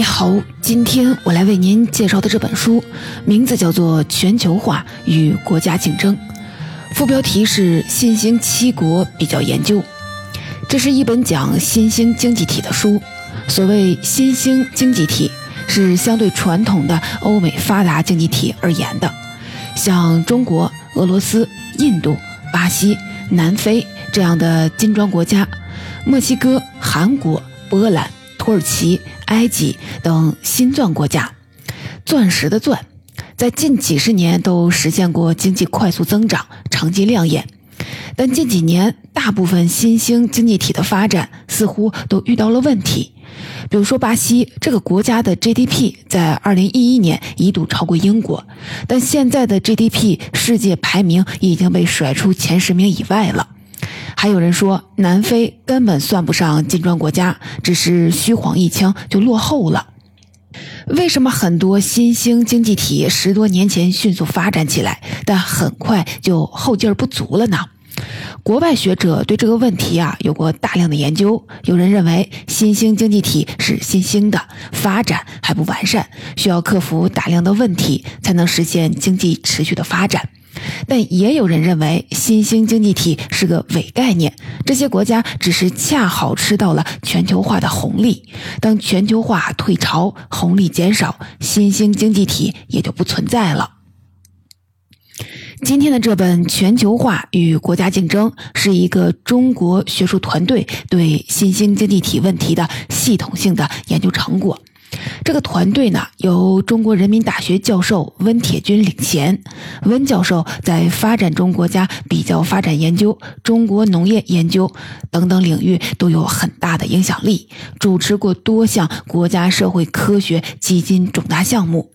你好，今天我来为您介绍的这本书名字叫做《全球化与国家竞争》，副标题是“新兴七国比较研究”。这是一本讲新兴经济体的书。所谓新兴经济体，是相对传统的欧美发达经济体而言的，像中国、俄罗斯、印度、巴西、南非这样的金砖国家，墨西哥、韩国、波兰。土耳其、埃及等新钻国家，钻石的钻，在近几十年都实现过经济快速增长，成绩亮眼。但近几年，大部分新兴经济体的发展似乎都遇到了问题。比如说，巴西这个国家的 GDP 在2011年一度超过英国，但现在的 GDP 世界排名已经被甩出前十名以外了。还有人说，南非根本算不上金砖国家，只是虚晃一枪就落后了。为什么很多新兴经济体十多年前迅速发展起来，但很快就后劲儿不足了呢？国外学者对这个问题啊有过大量的研究。有人认为，新兴经济体是新兴的，发展还不完善，需要克服大量的问题，才能实现经济持续的发展。但也有人认为，新兴经济体是个伪概念，这些国家只是恰好吃到了全球化的红利。当全球化退潮，红利减少，新兴经济体也就不存在了。今天的这本《全球化与国家竞争》是一个中国学术团队对新兴经济体问题的系统性的研究成果。这个团队呢，由中国人民大学教授温铁军领衔。温教授在发展中国家比较发展研究、中国农业研究等等领域都有很大的影响力，主持过多项国家社会科学基金重大项目。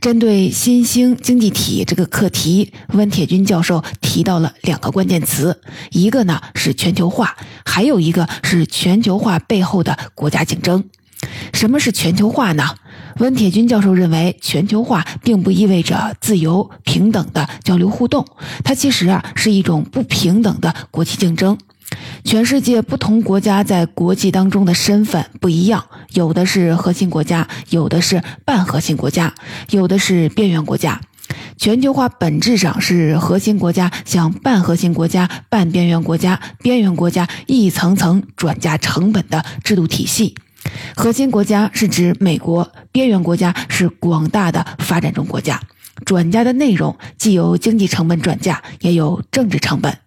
针对新兴经济体这个课题，温铁军教授提到了两个关键词，一个呢是全球化，还有一个是全球化背后的国家竞争。什么是全球化呢？温铁军教授认为，全球化并不意味着自由平等的交流互动，它其实啊是一种不平等的国际竞争。全世界不同国家在国际当中的身份不一样，有的是核心国家，有的是半核心国家，有的是边缘国家。全球化本质上是核心国家向半核心国家、半边缘国家、边缘国家一层层转嫁成本的制度体系。核心国家是指美国，边缘国家是广大的发展中国家。转嫁的内容既有经济成本转嫁，也有政治成本。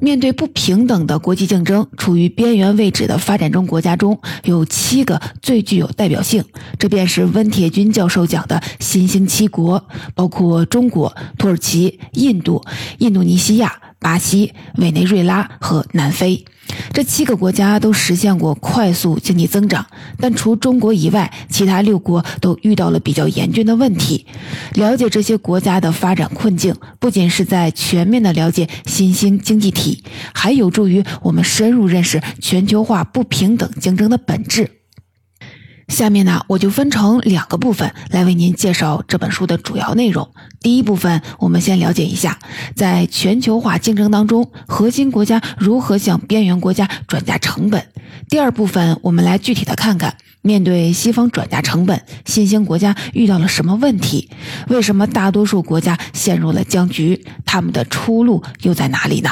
面对不平等的国际竞争，处于边缘位置的发展中国家中有七个最具有代表性，这便是温铁军教授讲的新兴七国，包括中国、土耳其、印度、印度尼西亚、巴西、委内瑞拉和南非。这七个国家都实现过快速经济增长，但除中国以外，其他六国都遇到了比较严峻的问题。了解这些国家的发展困境，不仅是在全面的了解新兴经济体，还有助于我们深入认识全球化不平等竞争的本质。下面呢，我就分成两个部分来为您介绍这本书的主要内容。第一部分，我们先了解一下，在全球化竞争当中，核心国家如何向边缘国家转嫁成本。第二部分，我们来具体的看看，面对西方转嫁成本，新兴国家遇到了什么问题？为什么大多数国家陷入了僵局？他们的出路又在哪里呢？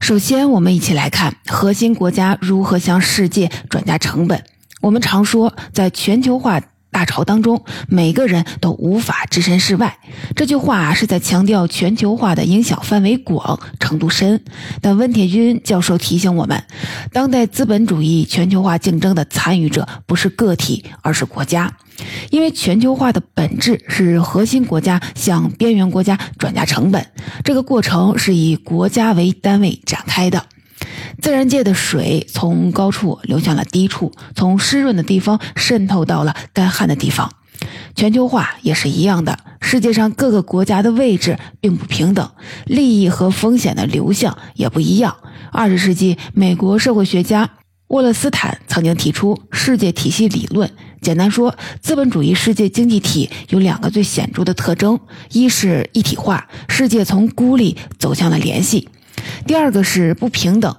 首先，我们一起来看核心国家如何向世界转嫁成本。我们常说，在全球化大潮当中，每个人都无法置身事外。这句话是在强调全球化的影响范围广、程度深。但温铁军教授提醒我们，当代资本主义全球化竞争的参与者不是个体，而是国家，因为全球化的本质是核心国家向边缘国家转嫁成本，这个过程是以国家为单位展开的。自然界的水从高处流向了低处，从湿润的地方渗透到了干旱的地方。全球化也是一样的，世界上各个国家的位置并不平等，利益和风险的流向也不一样。二十世纪，美国社会学家沃勒斯坦曾经提出世界体系理论。简单说，资本主义世界经济体有两个最显著的特征：一是一体化，世界从孤立走向了联系；第二个是不平等。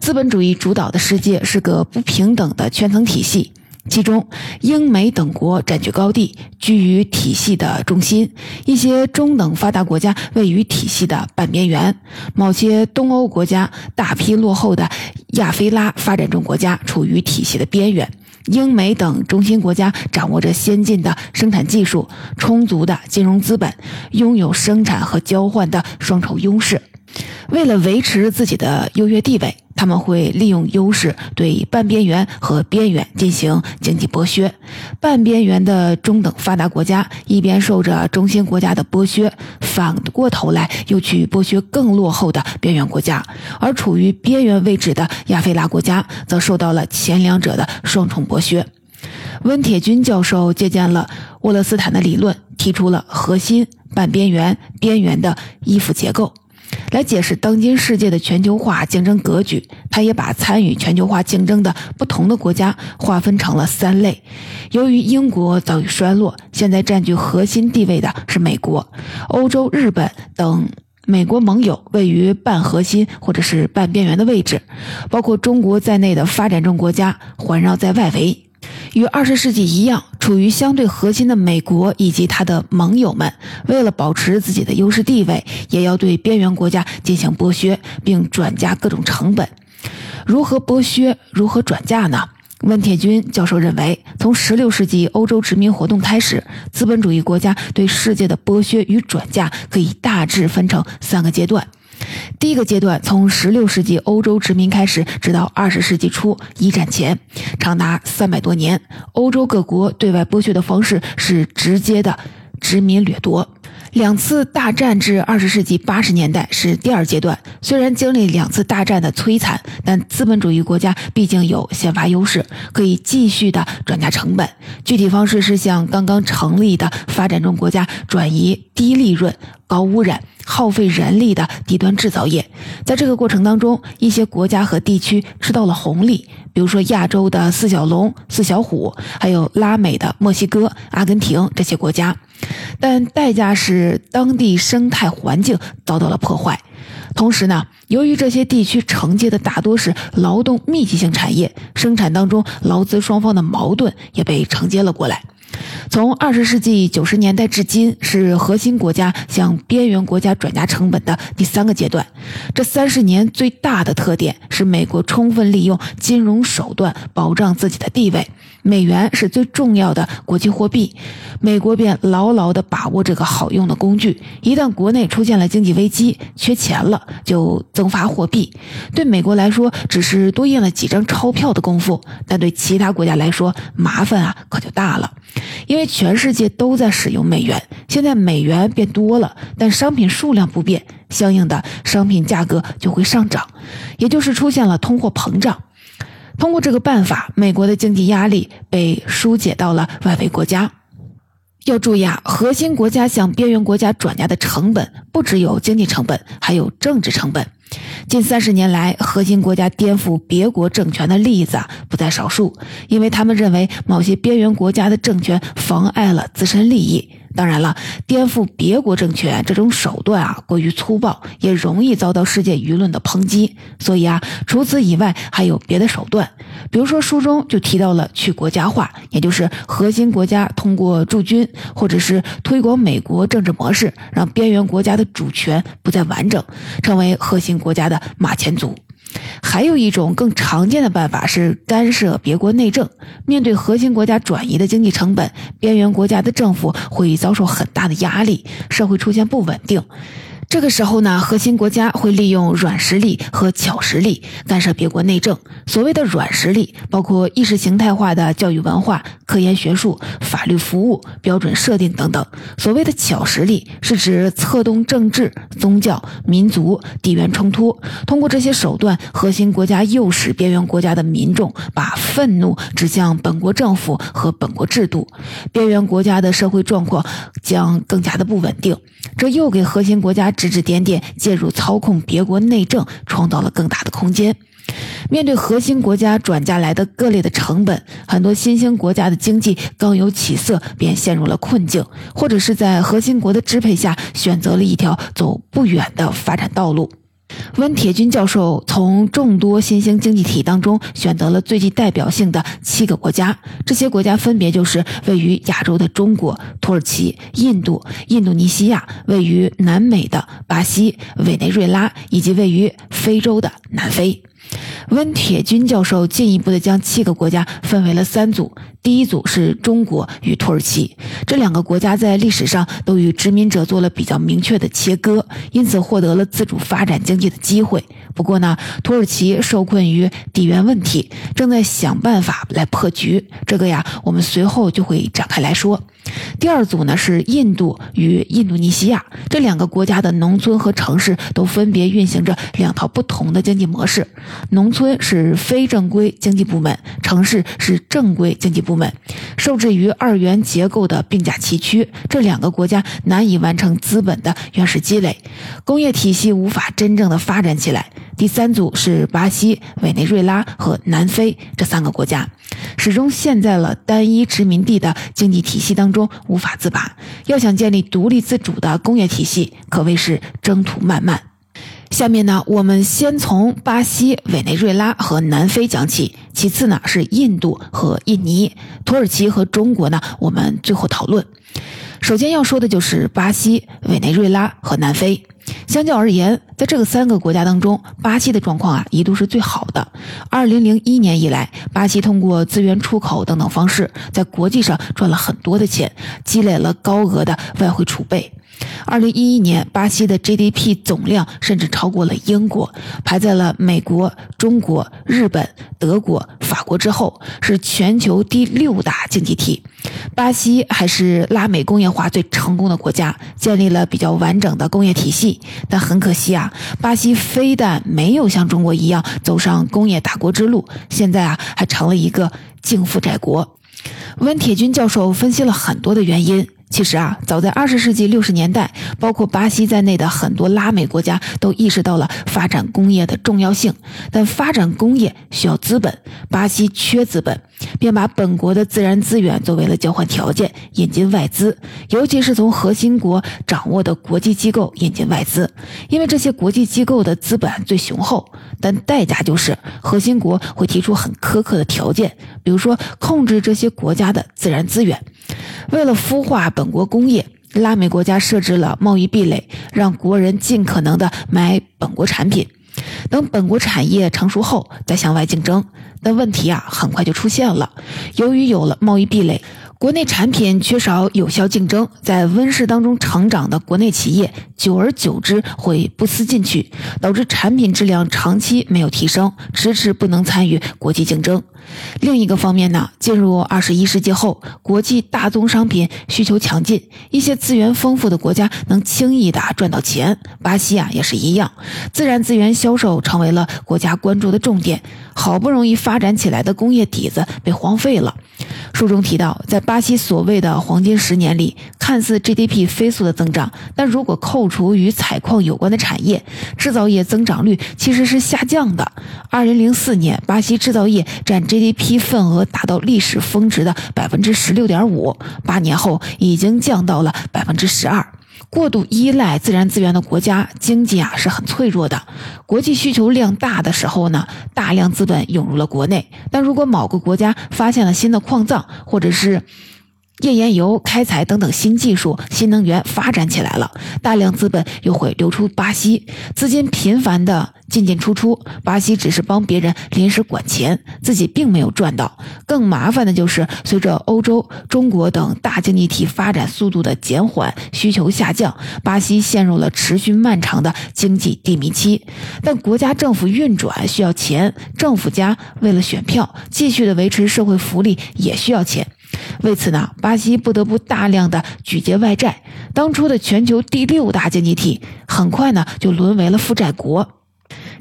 资本主义主导的世界是个不平等的圈层体系。其中，英美等国占据高地，居于体系的中心；一些中等发达国家位于体系的半边缘；某些东欧国家、大批落后的亚非拉发展中国家处于体系的边缘。英美等中心国家掌握着先进的生产技术、充足的金融资本，拥有生产和交换的双重优势。为了维持自己的优越地位，他们会利用优势对半边缘和边缘进行经济剥削。半边缘的中等发达国家一边受着中心国家的剥削，反过头来又去剥削更落后的边缘国家；而处于边缘位置的亚非拉国家则受到了前两者的双重剥削。温铁军教授借鉴了沃勒斯坦的理论，提出了核心、半边缘、边缘的依附结构。来解释当今世界的全球化竞争格局，他也把参与全球化竞争的不同的国家划分成了三类。由于英国早已衰落，现在占据核心地位的是美国、欧洲、日本等美国盟友位于半核心或者是半边缘的位置，包括中国在内的发展中国家环绕在外围。与二十世纪一样，处于相对核心的美国以及它的盟友们，为了保持自己的优势地位，也要对边缘国家进行剥削，并转嫁各种成本。如何剥削？如何转嫁呢？温铁军教授认为，从16世纪欧洲殖民活动开始，资本主义国家对世界的剥削与转嫁可以大致分成三个阶段。第一个阶段从十六世纪欧洲殖民开始，直到二十世纪初一战前，长达三百多年。欧洲各国对外剥削的方式是直接的殖民掠夺。两次大战至二十世纪八十年代是第二阶段。虽然经历两次大战的摧残，但资本主义国家毕竟有先发优势，可以继续的转嫁成本。具体方式是向刚刚成立的发展中国家转移低利润、高污染、耗费人力的低端制造业。在这个过程当中，一些国家和地区吃到了红利，比如说亚洲的四小龙、四小虎，还有拉美的墨西哥、阿根廷这些国家。但代价是当地生态环境遭到了破坏。同时呢，由于这些地区承接的大多是劳动密集型产业，生产当中劳资双方的矛盾也被承接了过来。从二十世纪九十年代至今，是核心国家向边缘国家转嫁成本的第三个阶段。这三十年最大的特点是美国充分利用金融手段保障自己的地位，美元是最重要的国际货币，美国便牢牢地把握这个好用的工具。一旦国内出现了经济危机，缺钱了，就增发货币。对美国来说，只是多印了几张钞票的功夫，但对其他国家来说，麻烦啊可就大了。因为全世界都在使用美元，现在美元变多了，但商品数量不变，相应的商品价格就会上涨，也就是出现了通货膨胀。通过这个办法，美国的经济压力被疏解到了外围国家。要注意啊，核心国家向边缘国家转嫁的成本不只有经济成本，还有政治成本。近三十年来，核心国家颠覆别国政权的例子啊不在少数，因为他们认为某些边缘国家的政权妨碍了自身利益。当然了，颠覆别国政权这种手段啊过于粗暴，也容易遭到世界舆论的抨击。所以啊，除此以外还有别的手段，比如说书中就提到了去国家化，也就是核心国家通过驻军或者是推广美国政治模式，让边缘国家的主权不再完整，成为核心国家的马前卒。还有一种更常见的办法是干涉别国内政。面对核心国家转移的经济成本，边缘国家的政府会遭受很大的压力，社会出现不稳定。这个时候呢，核心国家会利用软实力和巧实力干涉别国内政。所谓的软实力，包括意识形态化的教育文化、科研学术、法律服务、标准设定等等；所谓的巧实力，是指策动政治、宗教、民族、地缘冲突，通过这些手段，核心国家诱使边缘国家的民众把愤怒指向本国政府和本国制度，边缘国家的社会状况将更加的不稳定。这又给核心国家指指点点、介入操控别国内政创造了更大的空间。面对核心国家转嫁来的各类的成本，很多新兴国家的经济刚有起色，便陷入了困境，或者是在核心国的支配下选择了一条走不远的发展道路。温铁军教授从众多新兴经济体当中选择了最具代表性的七个国家，这些国家分别就是位于亚洲的中国、土耳其、印度、印度尼西亚，位于南美的巴西、委内瑞拉，以及位于非洲的南非。温铁军教授进一步的将七个国家分为了三组，第一组是中国与土耳其，这两个国家在历史上都与殖民者做了比较明确的切割，因此获得了自主发展经济的机会。不过呢，土耳其受困于地缘问题，正在想办法来破局。这个呀，我们随后就会展开来说。第二组呢是印度与印度尼西亚这两个国家的农村和城市都分别运行着两套不同的经济模式，农村是非正规经济部门，城市是正规经济部。受制于二元结构的并驾齐驱，这两个国家难以完成资本的原始积累，工业体系无法真正的发展起来。第三组是巴西、委内瑞拉和南非这三个国家，始终陷在了单一殖民地的经济体系当中无法自拔。要想建立独立自主的工业体系，可谓是征途漫漫。下面呢，我们先从巴西、委内瑞拉和南非讲起，其次呢是印度和印尼、土耳其和中国呢，我们最后讨论。首先要说的就是巴西、委内瑞拉和南非。相较而言，在这个三个国家当中，巴西的状况啊一度是最好的。二零零一年以来，巴西通过资源出口等等方式，在国际上赚了很多的钱，积累了高额的外汇储备。二零一一年，巴西的 GDP 总量甚至超过了英国，排在了美国、中国、日本、德国、法国之后，是全球第六大经济体。巴西还是拉美工业化最成功的国家，建立了比较完整的工业体系。但很可惜啊，巴西非但没有像中国一样走上工业大国之路，现在啊还成了一个净负债国。温铁军教授分析了很多的原因。其实啊，早在二十世纪六十年代，包括巴西在内的很多拉美国家都意识到了发展工业的重要性。但发展工业需要资本，巴西缺资本，便把本国的自然资源作为了交换条件，引进外资，尤其是从核心国掌握的国际机构引进外资，因为这些国际机构的资本最雄厚。但代价就是核心国会提出很苛刻的条件，比如说控制这些国家的自然资源。为了孵化本国工业，拉美国家设置了贸易壁垒，让国人尽可能的买本国产品，等本国产业成熟后再向外竞争。但问题啊，很快就出现了，由于有了贸易壁垒。国内产品缺少有效竞争，在温室当中成长的国内企业，久而久之会不思进取，导致产品质量长期没有提升，迟迟不能参与国际竞争。另一个方面呢，进入二十一世纪后，国际大宗商品需求强劲，一些资源丰富的国家能轻易的赚到钱。巴西啊也是一样，自然资源销售成为了国家关注的重点。好不容易发展起来的工业底子被荒废了。书中提到，在巴西所谓的黄金十年里，看似 GDP 飞速的增长，但如果扣除与采矿有关的产业，制造业增长率其实是下降的。二零零四年，巴西制造业占 G GDP 份额达到历史峰值的百分之十六点五，八年后已经降到了百分之十二。过度依赖自然资源的国家，经济啊是很脆弱的。国际需求量大的时候呢，大量资本涌入了国内。但如果某个国家发现了新的矿藏，或者是页岩油开采等等新技术、新能源发展起来了，大量资本又会流出巴西，资金频繁的进进出出，巴西只是帮别人临时管钱，自己并没有赚到。更麻烦的就是，随着欧洲、中国等大经济体发展速度的减缓，需求下降，巴西陷入了持续漫长的经济低迷期。但国家政府运转需要钱，政府家为了选票，继续的维持社会福利也需要钱。为此呢，巴西不得不大量的举借外债。当初的全球第六大经济体，很快呢就沦为了负债国。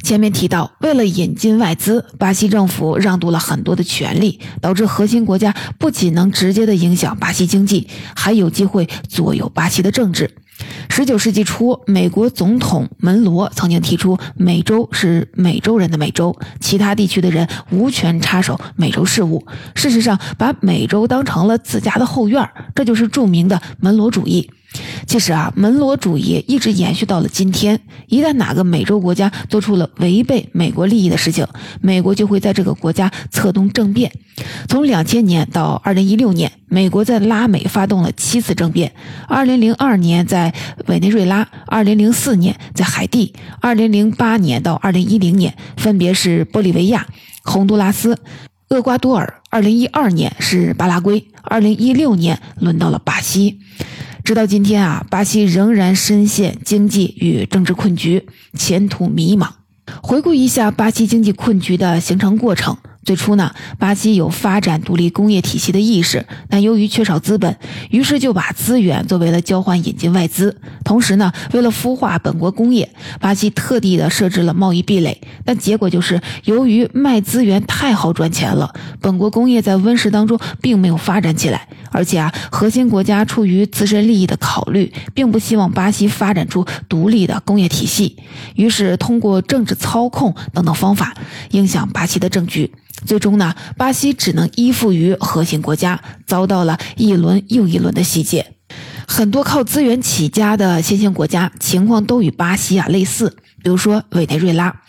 前面提到，为了引进外资，巴西政府让渡了很多的权利，导致核心国家不仅能直接的影响巴西经济，还有机会左右巴西的政治。十九世纪初，美国总统门罗曾经提出，美洲是美洲人的美洲，其他地区的人无权插手美洲事务。事实上，把美洲当成了自家的后院，这就是著名的门罗主义。其实啊，门罗主义一直延续到了今天。一旦哪个美洲国家做出了违背美国利益的事情，美国就会在这个国家策动政变。从两千年到二零一六年，美国在拉美发动了七次政变：二零零二年在委内瑞拉，二零零四年在海地，二零零八年到二零一零年分别是玻利维亚、洪都拉斯、厄瓜多尔，二零一二年是巴拉圭，二零一六年轮到了巴西。直到今天啊，巴西仍然深陷经济与政治困局，前途迷茫。回顾一下巴西经济困局的形成过程。最初呢，巴西有发展独立工业体系的意识，但由于缺少资本，于是就把资源作为了交换引进外资。同时呢，为了孵化本国工业，巴西特地的设置了贸易壁垒。但结果就是，由于卖资源太好赚钱了，本国工业在温室当中并没有发展起来。而且啊，核心国家出于自身利益的考虑，并不希望巴西发展出独立的工业体系，于是通过政治操控等等方法影响巴西的政局。最终呢，巴西只能依附于核心国家，遭到了一轮又一轮的洗劫。很多靠资源起家的新兴国家情况都与巴西啊类似，比如说委内瑞拉。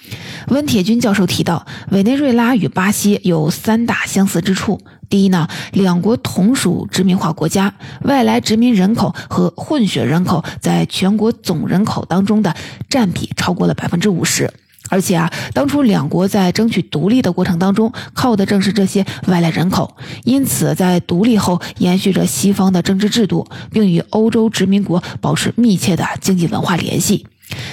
温铁军教授提到，委内瑞拉与巴西有三大相似之处：第一呢，两国同属殖民化国家，外来殖民人口和混血人口在全国总人口当中的占比超过了百分之五十。而且啊，当初两国在争取独立的过程当中，靠的正是这些外来人口，因此在独立后延续着西方的政治制度，并与欧洲殖民国保持密切的经济文化联系。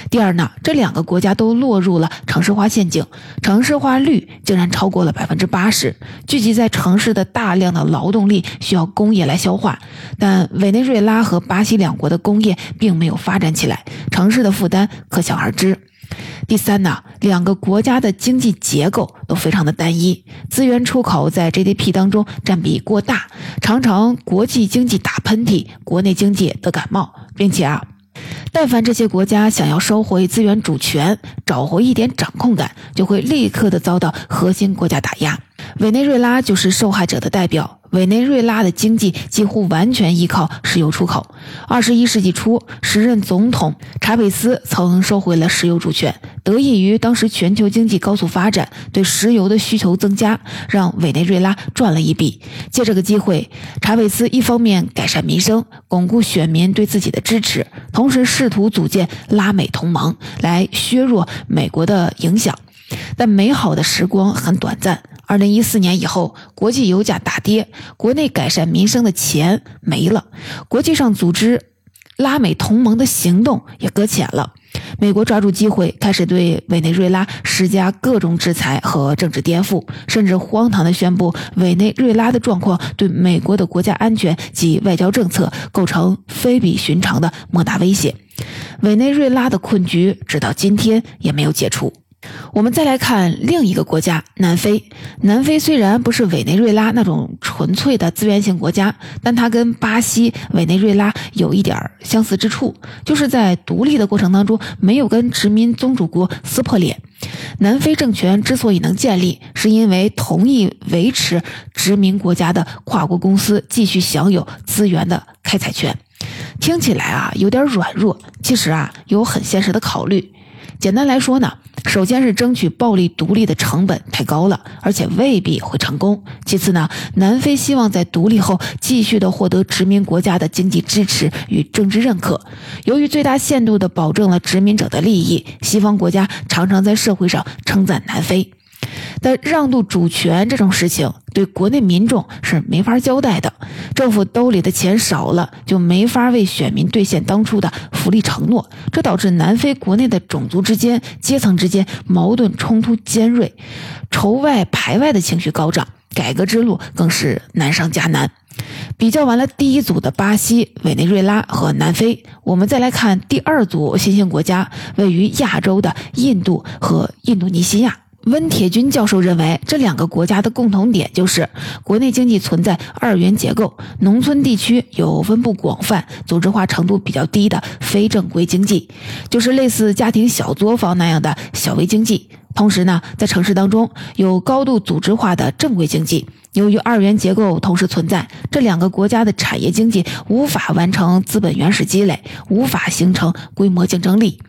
第二呢，这两个国家都落入了城市化陷阱，城市化率竟然超过了百分之八十，聚集在城市的大量的劳动力需要工业来消化，但委内瑞拉和巴西两国的工业并没有发展起来，城市的负担可想而知。第三呢，两个国家的经济结构都非常的单一，资源出口在 GDP 当中占比过大，常常国际经济打喷嚏，国内经济得感冒，并且啊，但凡这些国家想要收回资源主权，找回一点掌控感，就会立刻的遭到核心国家打压。委内瑞拉就是受害者的代表。委内瑞拉的经济几乎完全依靠石油出口。二十一世纪初，时任总统查韦斯曾收回了石油主权，得益于当时全球经济高速发展，对石油的需求增加，让委内瑞拉赚了一笔。借这个机会，查韦斯一方面改善民生，巩固选民对自己的支持，同时试图组建拉美同盟，来削弱美国的影响。但美好的时光很短暂。二零一四年以后，国际油价大跌，国内改善民生的钱没了，国际上组织拉美同盟的行动也搁浅了。美国抓住机会，开始对委内瑞拉施加各种制裁和政治颠覆，甚至荒唐地宣布委内瑞拉的状况对美国的国家安全及外交政策构成非比寻常的莫大威胁。委内瑞拉的困局直到今天也没有解除。我们再来看另一个国家南非。南非虽然不是委内瑞拉那种纯粹的资源型国家，但它跟巴西、委内瑞拉有一点相似之处，就是在独立的过程当中没有跟殖民宗主国撕破脸。南非政权之所以能建立，是因为同意维持殖民国家的跨国公司继续享有资源的开采权。听起来啊有点软弱，其实啊有很现实的考虑。简单来说呢，首先是争取暴力独立的成本太高了，而且未必会成功。其次呢，南非希望在独立后继续的获得殖民国家的经济支持与政治认可。由于最大限度的保证了殖民者的利益，西方国家常常在社会上称赞南非。但让渡主权这种事情，对国内民众是没法交代的。政府兜里的钱少了，就没法为选民兑现当初的福利承诺，这导致南非国内的种族之间、阶层之间矛盾冲突尖锐，仇外排外的情绪高涨，改革之路更是难上加难。比较完了第一组的巴西、委内瑞拉和南非，我们再来看第二组新兴国家，位于亚洲的印度和印度尼西亚。温铁军教授认为，这两个国家的共同点就是国内经济存在二元结构，农村地区有分布广泛、组织化程度比较低的非正规经济，就是类似家庭小作坊那样的小微经济。同时呢，在城市当中有高度组织化的正规经济。由于二元结构同时存在，这两个国家的产业经济无法完成资本原始积累，无法形成规模竞争力。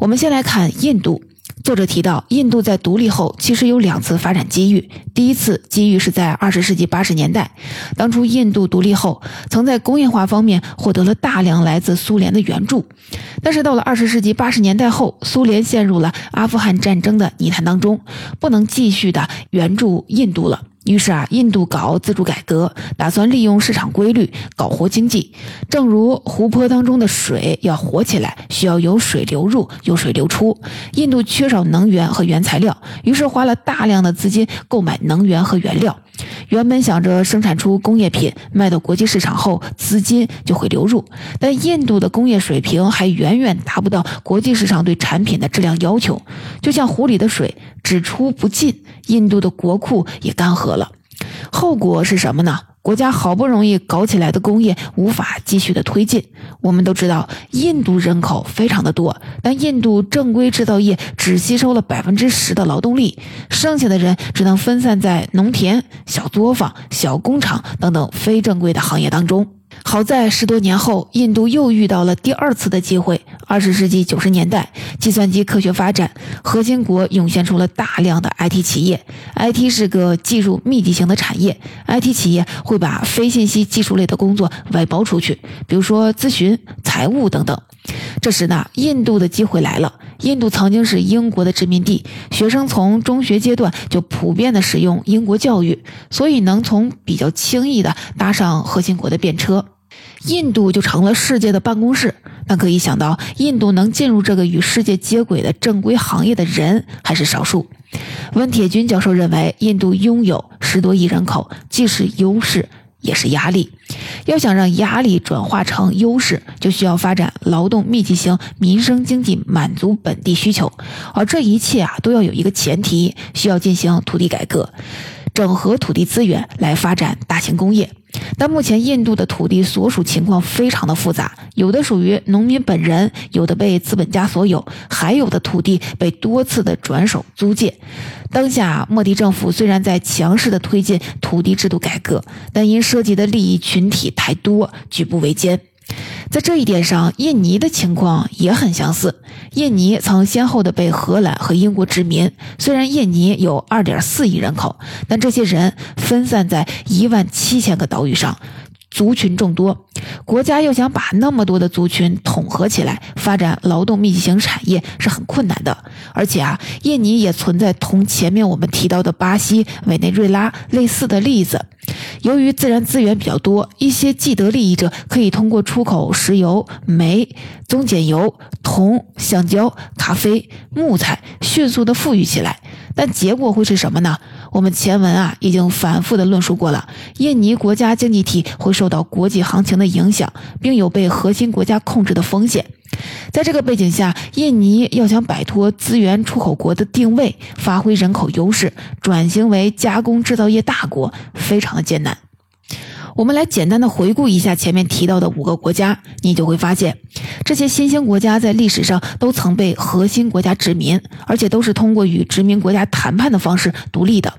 我们先来看印度。作者提到，印度在独立后其实有两次发展机遇。第一次机遇是在二十世纪八十年代，当初印度独立后，曾在工业化方面获得了大量来自苏联的援助。但是到了二十世纪八十年代后，苏联陷入了阿富汗战争的泥潭当中，不能继续的援助印度了。于是啊，印度搞自主改革，打算利用市场规律搞活经济。正如湖泊当中的水要活起来，需要有水流入，有水流出。印度缺少能源和原材料，于是花了大量的资金购买能源和原料。原本想着生产出工业品卖到国际市场后，资金就会流入，但印度的工业水平还远远达不到国际市场对产品的质量要求，就像湖里的水只出不进，印度的国库也干涸了。后果是什么呢？国家好不容易搞起来的工业无法继续的推进。我们都知道，印度人口非常的多，但印度正规制造业只吸收了百分之十的劳动力，剩下的人只能分散在农田、小作坊、小工厂等等非正规的行业当中。好在十多年后，印度又遇到了第二次的机会。二十世纪九十年代，计算机科学发展，核心国涌现出了大量的 IT 企业。IT 是个技术密集型的产业，IT 企业会把非信息技术类的工作外包出去，比如说咨询、财务等等。这时呢，印度的机会来了。印度曾经是英国的殖民地，学生从中学阶段就普遍的使用英国教育，所以能从比较轻易的搭上核心国的便车，印度就成了世界的办公室。但可以想到，印度能进入这个与世界接轨的正规行业的人还是少数。温铁军教授认为，印度拥有十多亿人口，既是优势。也是压力，要想让压力转化成优势，就需要发展劳动密集型民生经济，满足本地需求。而这一切啊，都要有一个前提，需要进行土地改革，整合土地资源来发展大型工业。但目前印度的土地所属情况非常的复杂，有的属于农民本人，有的被资本家所有，还有的土地被多次的转手租借。当下莫迪政府虽然在强势的推进土地制度改革，但因涉及的利益群体太多，举步维艰。在这一点上，印尼的情况也很相似。印尼曾先后的被荷兰和英国殖民。虽然印尼有2.4亿人口，但这些人分散在一万七千个岛屿上。族群众多，国家要想把那么多的族群统合起来，发展劳动密集型产业是很困难的。而且啊，印尼也存在同前面我们提到的巴西、委内瑞拉类似的例子。由于自然资源比较多，一些既得利益者可以通过出口石油、煤、棕碱油、铜、橡胶、咖啡、木材，迅速的富裕起来。但结果会是什么呢？我们前文啊已经反复的论述过了，印尼国家经济体会受到国际行情的影响，并有被核心国家控制的风险。在这个背景下，印尼要想摆脱资源出口国的定位，发挥人口优势，转型为加工制造业大国，非常的艰难。我们来简单的回顾一下前面提到的五个国家，你就会发现，这些新兴国家在历史上都曾被核心国家殖民，而且都是通过与殖民国家谈判的方式独立的。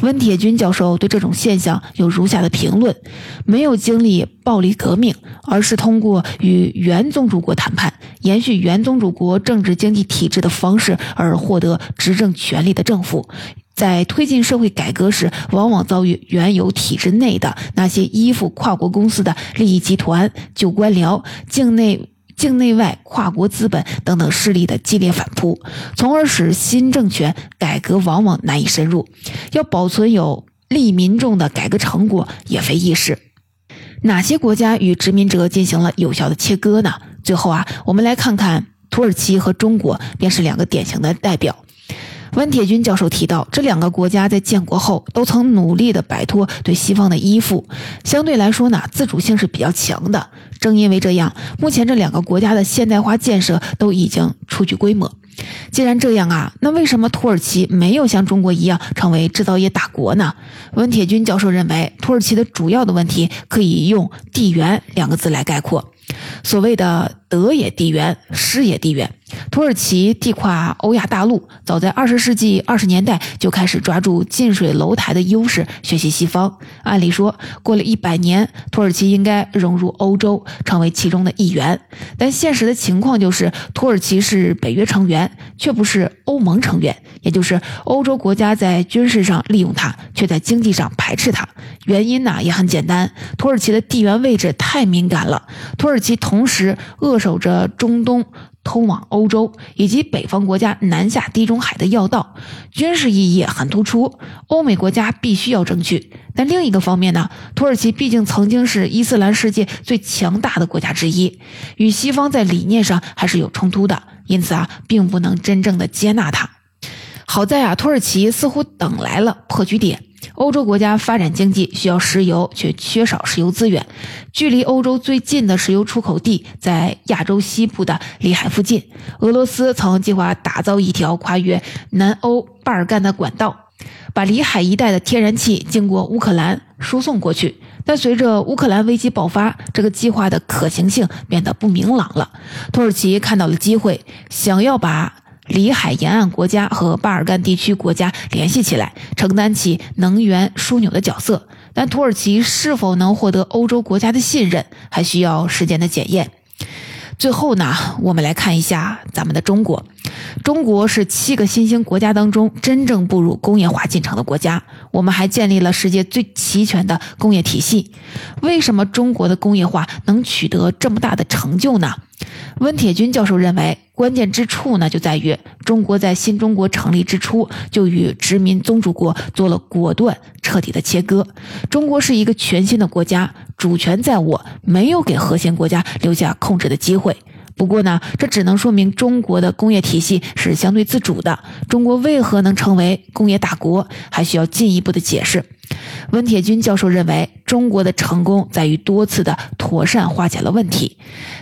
温铁军教授对这种现象有如下的评论：没有经历暴力革命，而是通过与原宗主国谈判，延续原宗主国政治经济体制的方式而获得执政权力的政府。在推进社会改革时，往往遭遇原有体制内的那些依附跨国公司的利益集团、旧官僚、境内境内外跨国资本等等势力的激烈反扑，从而使新政权改革往往难以深入。要保存有利民众的改革成果也非易事。哪些国家与殖民者进行了有效的切割呢？最后啊，我们来看看土耳其和中国，便是两个典型的代表。温铁军教授提到，这两个国家在建国后都曾努力地摆脱对西方的依附，相对来说呢，自主性是比较强的。正因为这样，目前这两个国家的现代化建设都已经初具规模。既然这样啊，那为什么土耳其没有像中国一样成为制造业大国呢？温铁军教授认为，土耳其的主要的问题可以用“地缘”两个字来概括。所谓的得也地缘，失也地缘。土耳其地跨欧亚大陆，早在二十世纪二十年代就开始抓住近水楼台的优势，学习西方。按理说，过了一百年，土耳其应该融入欧洲，成为其中的一员。但现实的情况就是，土耳其是北约成员，却不是欧盟成员，也就是欧洲国家在军事上利用它，却在经济上排斥它。原因呢也很简单，土耳其的地缘位置太敏感了。土耳其同时扼守着中东。通往欧洲以及北方国家南下地中海的要道，军事意义很突出，欧美国家必须要争取。但另一个方面呢，土耳其毕竟曾经是伊斯兰世界最强大的国家之一，与西方在理念上还是有冲突的，因此啊，并不能真正的接纳它。好在啊，土耳其似乎等来了破局点。欧洲国家发展经济需要石油，却缺少石油资源。距离欧洲最近的石油出口地在亚洲西部的里海附近。俄罗斯曾计划打造一条跨越南欧巴尔干的管道，把里海一带的天然气经过乌克兰输送过去。但随着乌克兰危机爆发，这个计划的可行性变得不明朗了。土耳其看到了机会，想要把。里海沿岸国家和巴尔干地区国家联系起来，承担起能源枢纽的角色。但土耳其是否能获得欧洲国家的信任，还需要时间的检验。最后呢，我们来看一下咱们的中国。中国是七个新兴国家当中真正步入工业化进程的国家，我们还建立了世界最齐全的工业体系。为什么中国的工业化能取得这么大的成就呢？温铁军教授认为，关键之处呢，就在于中国在新中国成立之初就与殖民宗主国做了果断、彻底的切割。中国是一个全新的国家，主权在握，没有给核心国家留下控制的机会。不过呢，这只能说明中国的工业体系是相对自主的。中国为何能成为工业大国，还需要进一步的解释。温铁军教授认为，中国的成功在于多次的妥善化解了问题。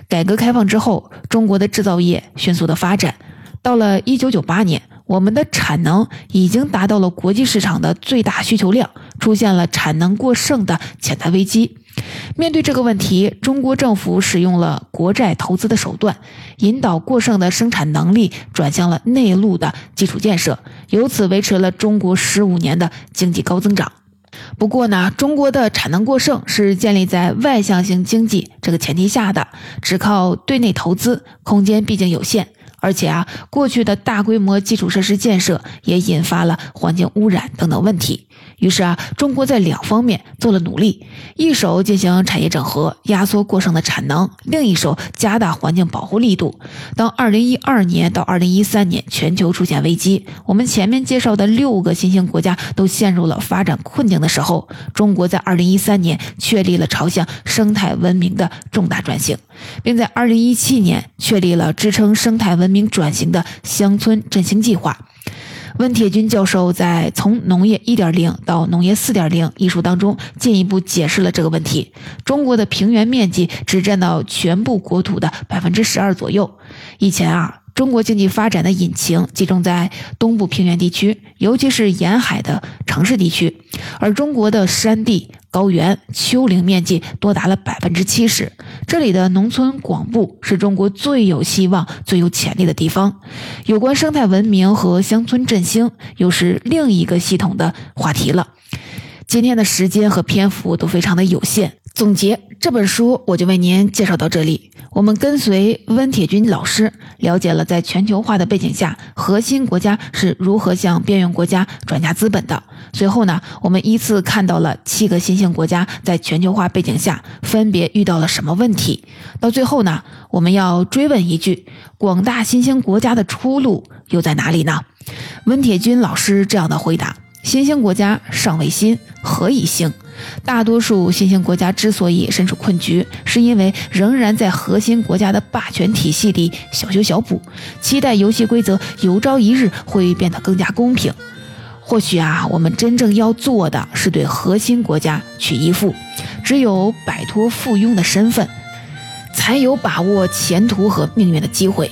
改革开放之后，中国的制造业迅速的发展，到了一九九八年，我们的产能已经达到了国际市场的最大需求量，出现了产能过剩的潜在危机。面对这个问题，中国政府使用了国债投资的手段，引导过剩的生产能力转向了内陆的基础建设，由此维持了中国十五年的经济高增长。不过呢，中国的产能过剩是建立在外向型经济这个前提下的，只靠对内投资，空间毕竟有限。而且啊，过去的大规模基础设施建设也引发了环境污染等等问题。于是啊，中国在两方面做了努力：一手进行产业整合，压缩过剩的产能；另一手加大环境保护力度。当2012年到2013年全球出现危机，我们前面介绍的六个新兴国家都陷入了发展困境的时候，中国在2013年确立了朝向生态文明的重大转型，并在2017年确立了支撑生态文明转型的乡村振兴计划。温铁军教授在《从农业1.0到农业4.0》一书当中进一步解释了这个问题。中国的平原面积只占到全部国土的百分之十二左右。以前啊。中国经济发展的引擎集中在东部平原地区，尤其是沿海的城市地区，而中国的山地、高原、丘陵面积多达了百分之七十。这里的农村广布是中国最有希望、最有潜力的地方。有关生态文明和乡村振兴，又是另一个系统的话题了。今天的时间和篇幅都非常的有限，总结这本书，我就为您介绍到这里。我们跟随温铁军老师，了解了在全球化的背景下，核心国家是如何向边缘国家转嫁资本的。随后呢，我们依次看到了七个新兴国家在全球化背景下分别遇到了什么问题。到最后呢，我们要追问一句：广大新兴国家的出路又在哪里呢？温铁军老师这样的回答。新兴国家尚未兴，何以兴？大多数新兴国家之所以身处困局，是因为仍然在核心国家的霸权体系里小修小补，期待游戏规则有朝一日会变得更加公平。或许啊，我们真正要做的是对核心国家去依附，只有摆脱附庸的身份，才有把握前途和命运的机会。